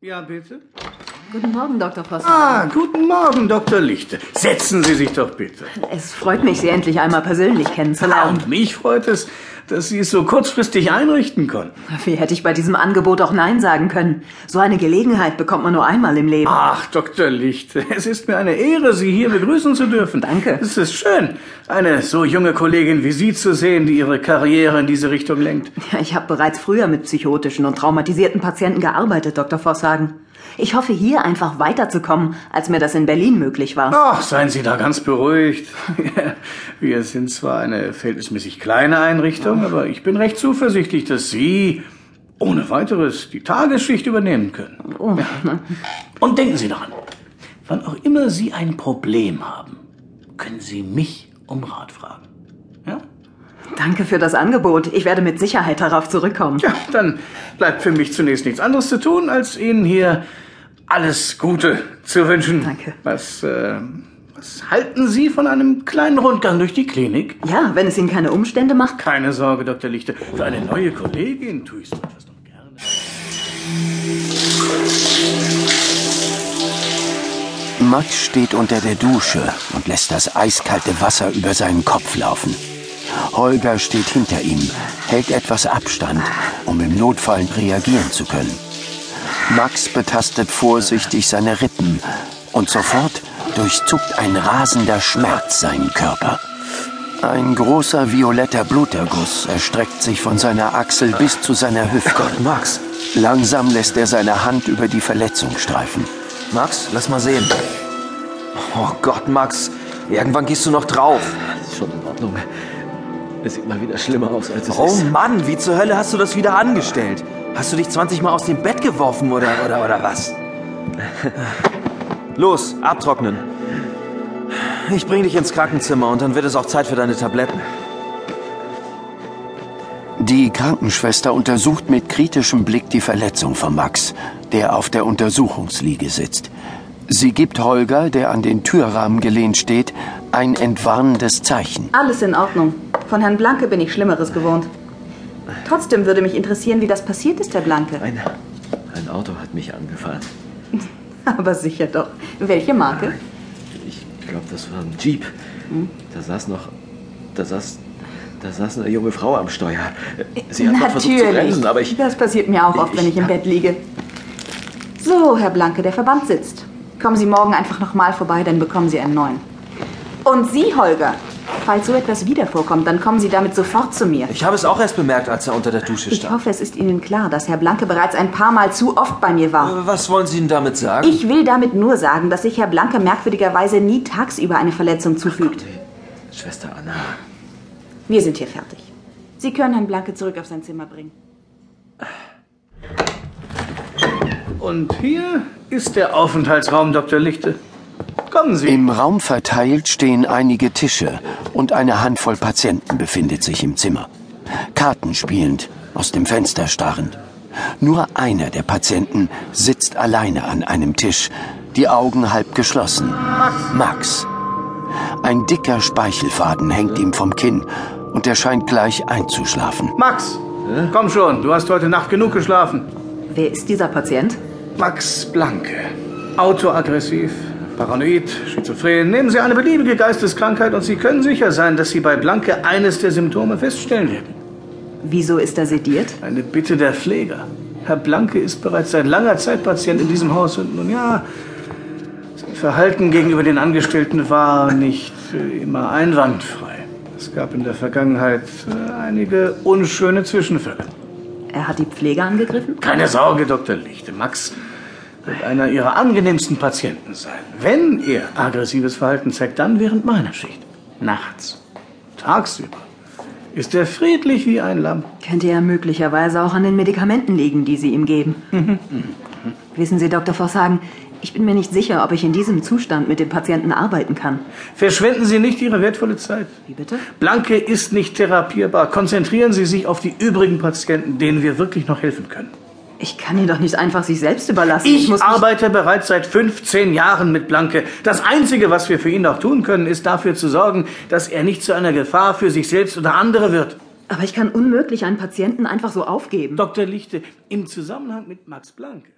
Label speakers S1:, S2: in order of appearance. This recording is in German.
S1: Ja, bitte?
S2: Guten Morgen, Dr. Voss.
S1: Ah, guten Morgen, Dr. Lichte. Setzen Sie sich doch bitte.
S2: Es freut mich, Sie endlich einmal persönlich
S1: Ah,
S2: kennenzulernen.
S1: und mich freut es, dass Sie es so kurzfristig einrichten konnten.
S2: Wie hätte ich bei diesem Angebot auch Nein sagen können? So eine Gelegenheit bekommt man nur einmal im Leben.
S1: Ach, Dr. Lichte, es ist mir eine Ehre, Sie hier begrüßen zu dürfen.
S2: Danke.
S1: Es ist schön, eine so junge Kollegin wie Sie zu sehen, die ihre Karriere in diese Richtung lenkt.
S2: Ja, Ich habe bereits früher mit psychotischen und traumatisierten Patienten gearbeitet, Dr. Vosshagen. Ich hoffe, hier einfach weiterzukommen, als mir das in Berlin möglich war.
S1: Ach, seien Sie da ganz beruhigt. Wir sind zwar eine verhältnismäßig kleine Einrichtung, aber ich bin recht zuversichtlich, dass Sie ohne weiteres die Tagesschicht übernehmen können.
S2: Oh,
S1: Und denken Sie daran, wann auch immer Sie ein Problem haben, können Sie mich um Rat fragen. Ja?
S2: Danke für das Angebot. Ich werde mit Sicherheit darauf zurückkommen.
S1: Ja, dann bleibt für mich zunächst nichts anderes zu tun, als Ihnen hier alles Gute zu wünschen.
S2: Danke.
S1: Was, äh, was halten Sie von einem kleinen Rundgang durch die Klinik?
S2: Ja, wenn es Ihnen keine Umstände macht.
S1: Keine Sorge, Dr. Lichte. Für eine neue Kollegin tue ich so etwas doch gerne.
S3: Max steht unter der Dusche und lässt das eiskalte Wasser über seinen Kopf laufen. Holger steht hinter ihm, hält etwas Abstand, um im Notfall reagieren zu können. Max betastet vorsichtig seine Rippen und sofort durchzuckt ein rasender Schmerz seinen Körper. Ein großer violetter Bluterguss erstreckt sich von seiner Achsel bis zu seiner Hüfte.
S4: Max,
S3: Langsam lässt er seine Hand über die Verletzung streifen.
S4: Max, lass mal sehen. Oh Gott, Max, irgendwann gehst du noch drauf.
S5: Ist schon in Ordnung. Es sieht mal wieder schlimmer aus, als es
S4: Oh
S5: ist.
S4: Mann, wie zur Hölle hast du das wieder angestellt? Hast du dich 20 Mal aus dem Bett geworfen oder, oder, oder was? Los, abtrocknen. Ich bring dich ins Krankenzimmer und dann wird es auch Zeit für deine Tabletten.
S3: Die Krankenschwester untersucht mit kritischem Blick die Verletzung von Max, der auf der Untersuchungsliege sitzt. Sie gibt Holger, der an den Türrahmen gelehnt steht, ein entwarnendes Zeichen.
S2: Alles in Ordnung. Von Herrn Blanke bin ich Schlimmeres gewohnt. Trotzdem würde mich interessieren, wie das passiert ist, Herr Blanke.
S5: Ein, ein Auto hat mich angefahren.
S2: Aber sicher doch. Welche Marke?
S5: Ich glaube, das war ein Jeep. Da saß noch. Da saß. Da saß eine junge Frau am Steuer. Sie hat noch versucht zu bremsen, aber ich.
S2: Das passiert mir auch oft, wenn ich im Bett liege. So, Herr Blanke, der Verband sitzt. Kommen Sie morgen einfach nochmal vorbei, dann bekommen Sie einen neuen. Und Sie, Holger, falls so etwas wieder vorkommt, dann kommen Sie damit sofort zu mir.
S4: Ich habe es auch erst bemerkt, als er unter der Dusche
S2: Ich
S4: stand.
S2: hoffe, es ist Ihnen klar, dass Herr Blanke bereits ein paar Mal zu oft bei mir war.
S4: Was wollen Sie denn damit sagen?
S2: Ich will damit nur sagen, dass sich Herr Blanke merkwürdigerweise nie tagsüber eine Verletzung zufügt.
S5: Schwester Anna.
S2: Wir sind hier fertig. Sie können Herrn Blanke zurück auf sein Zimmer bringen.
S1: Und hier ist der Aufenthaltsraum, Dr. Lichte. Kommen Sie.
S3: Im Raum verteilt stehen einige Tische und eine Handvoll Patienten befindet sich im Zimmer. Karten spielend, aus dem Fenster starrend. Nur einer der Patienten sitzt alleine an einem Tisch, die Augen halb geschlossen. Max. Ein dicker Speichelfaden hängt ihm vom Kinn und er scheint gleich einzuschlafen.
S1: Max, komm schon, du hast heute Nacht genug geschlafen.
S2: Wer ist dieser Patient?
S1: Max Blanke. Autoaggressiv, paranoid, schizophren. Nehmen Sie eine beliebige Geisteskrankheit und Sie können sicher sein, dass Sie bei Blanke eines der Symptome feststellen werden.
S2: Wieso ist er sediert?
S1: Eine Bitte der Pfleger. Herr Blanke ist bereits seit langer Zeit Patient in diesem Haus und nun ja, sein Verhalten gegenüber den Angestellten war nicht immer einwandfrei. Es gab in der Vergangenheit äh, einige unschöne Zwischenfälle.
S2: Er hat die Pflege angegriffen?
S1: Keine Sorge, Dr. Lichte. Max wird einer Ihrer angenehmsten Patienten sein. Wenn er aggressives Verhalten zeigt, dann während meiner Schicht. Nachts. Tagsüber. Ist er friedlich wie ein Lamm.
S2: Könnte ja möglicherweise auch an den Medikamenten liegen, die Sie ihm geben. Wissen Sie, Dr. Vosshagen, ich bin mir nicht sicher, ob ich in diesem Zustand mit dem Patienten arbeiten kann.
S1: Verschwenden Sie nicht Ihre wertvolle Zeit.
S2: Wie bitte?
S1: Blanke ist nicht therapierbar. Konzentrieren Sie sich auf die übrigen Patienten, denen wir wirklich noch helfen können.
S2: Ich kann ihn doch nicht einfach sich selbst überlassen.
S1: Ich,
S2: muss mich-
S1: arbeite bereits seit 15 Jahren mit Blanke. Das Einzige, was wir für ihn noch tun können, ist dafür zu sorgen, dass er nicht zu einer Gefahr für sich selbst oder andere wird.
S2: Aber ich kann unmöglich einen Patienten einfach so aufgeben.
S1: Dr. Lichte, im Zusammenhang mit Max Blanke